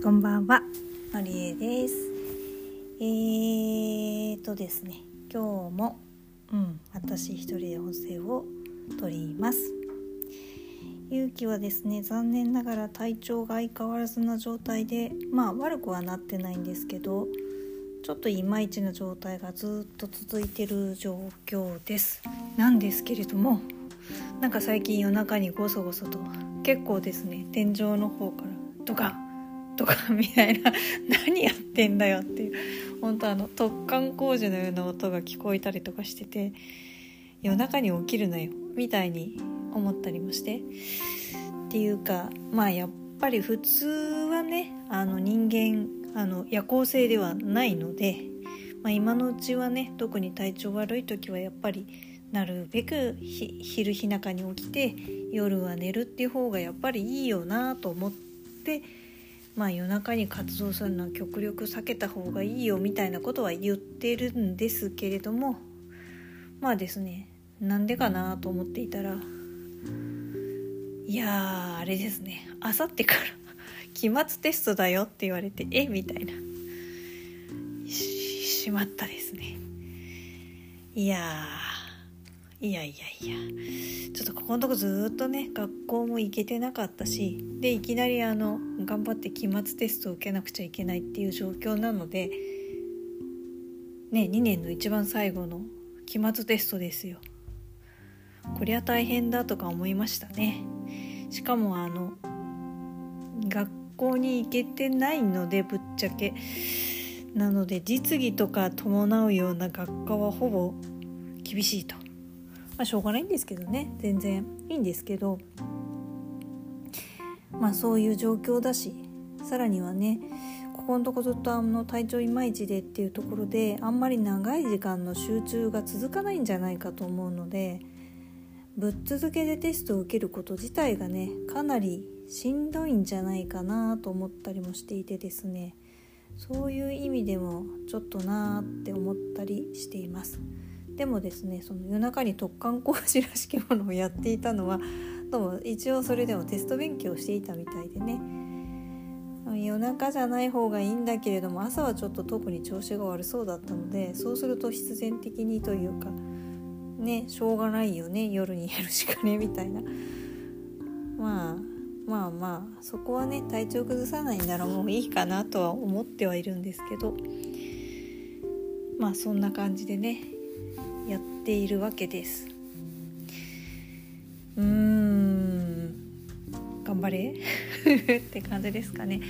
こんばんは、のりえです。えーとですね、今日も、うん、私一人で音声を取ります。ゆうきはですね、残念ながら体調が相変わらずな状態で、まあ悪くはなってないんですけど、ちょっといまいちな状態がずっと続いてる状況です。なんですけれども、なんか最近夜中にゴソゴソと結構ですね、天井の方からとかとかみたいな 何やってんだよっていう本当あの突貫工事のような音が聞こえたりとかしてて夜中に起きるなよみたいに思ったりもしてっていうかまあやっぱり普通はねあの人間あの夜行性ではないので、まあ、今のうちはね特に体調悪い時はやっぱりなるべく昼日中に起きて夜は寝るっていう方がやっぱりいいよなと思ってまあ夜中に活動するのは極力避けた方がいいよみたいなことは言ってるんですけれどもまあですねなんでかなと思っていたらいやあれですねあさってから 期末テストだよって言われてえみたいな。ししまったですね。いやいやいやいや。ちょっとここのとこずっとね学校も行けてなかったしでいきなりあの頑張って期末テストを受けなくちゃいけないっていう状況なのでね2年の一番最後の期末テストですよ。こりゃ大変だとか思いましたね。しかもあの学校に行けてないのでぶっちゃけ。なので実技とか伴うような学科はほぼ厳しいと。まあしょうがないんですけどね。全然いいんですけど。まあそういう状況だしさらにはねここのとこずっとあの体調いまいちでっていうところであんまり長い時間の集中が続かないんじゃないかと思うのでぶっ続けでテストを受けること自体がねかなりしんどいんじゃないかなと思ったりもしていてですね。そういう意味でもちょっとなーって思ったりしています。でもですねその夜中に突貫工事らしきものをやっていたのはどうも一応それでもテスト勉強していたみたいでね。夜中じゃない方がいいんだけれども朝はちょっと特に調子が悪そうだったのでそうすると必然的にというかねしょうがないよね夜にやるしかねみたいな。まあまあまあそこはね体調崩さないならもういいかなとは思ってはいるんですけど。まあそんな感じでね。やっているわけです。うーん。頑張れ。って感じですかね。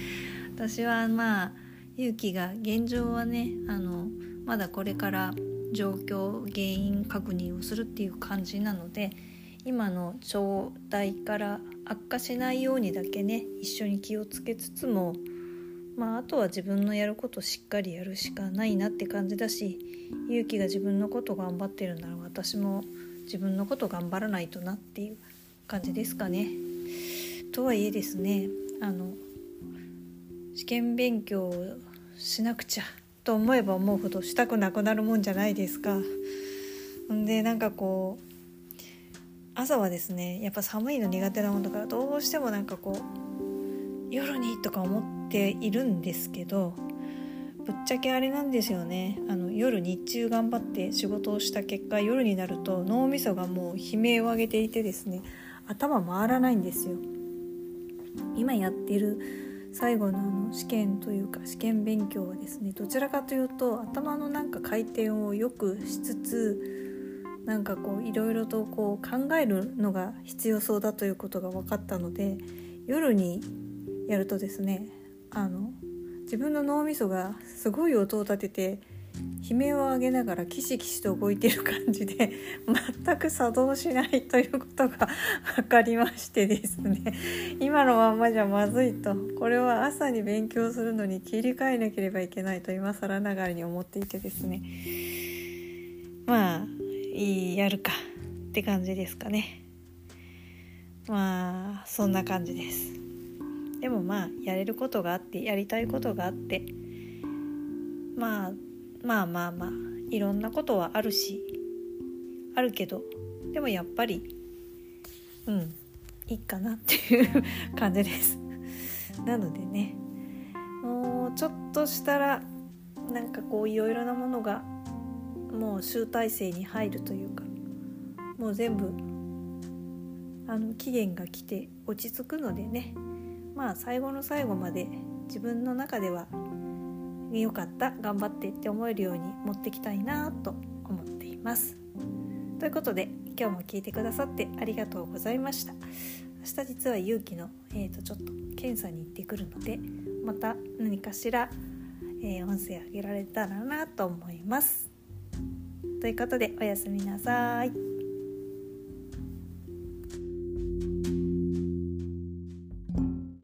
私はまあ勇気が現状はねあのまだこれから状況原因確認をするっていう感じなので今の状態から悪化しないようにだけね一緒に気をつけつつもまああとは自分のやることしっかりやるしかないなって感じだし勇気が自分のこと頑張ってるなら私も自分のこと頑張らないとなっていう感じですかね。とはいえですねあの試験勉強をしなくちゃと思えば思うほどしたくなくなるもんじゃないですか。んでなんかこう朝はですねやっぱ寒いの苦手なもんだからどうしてもなんかこう夜にとか思ってているんですけどぶっちゃけあれなんですよね。あの夜日中頑張って仕事をした結果夜になると脳みそがもう悲鳴を上げていてですね頭回らないんですよ。今やってる最後のあの試験というか試験勉強はですねどちらかというと頭のなんか回転をよくしつつなんかこういろいろとこう考えるのが必要そうだということが分かったので夜にやるとですねあの自分の脳みそがすごい音を立てて悲鳴を上げながらキシキシと動いてる感じで 全く作動しないということが 分かりましてですね。今のまんまじゃまずいと。これは朝に勉強するのに切り替えなければいけないと今更ながらに思っていてですね。まあいいやるか。って感じですかね。まあそんな感じです。でもまあやれることがあってやりたいことがあってまあまあまあまあいろんなことはあるしあるけどでもやっぱりうんいいかなっていう感じです。なのでねもうちょっとしたらなんかこういろいろなものがもう集大成に入るというかもう全部あの期限が来て落ち着くのでねまあ最後の最後まで自分の中ではよかった頑張ってって思えるように持ってきたいなと思っています。ということで今日も聞いてくださってありがとうございました。明日実は勇気の、えーと、ちょっと検査に行ってくるのでまた何かしら、えー、音声あげられたらなと思います。ということでおやすみなさい。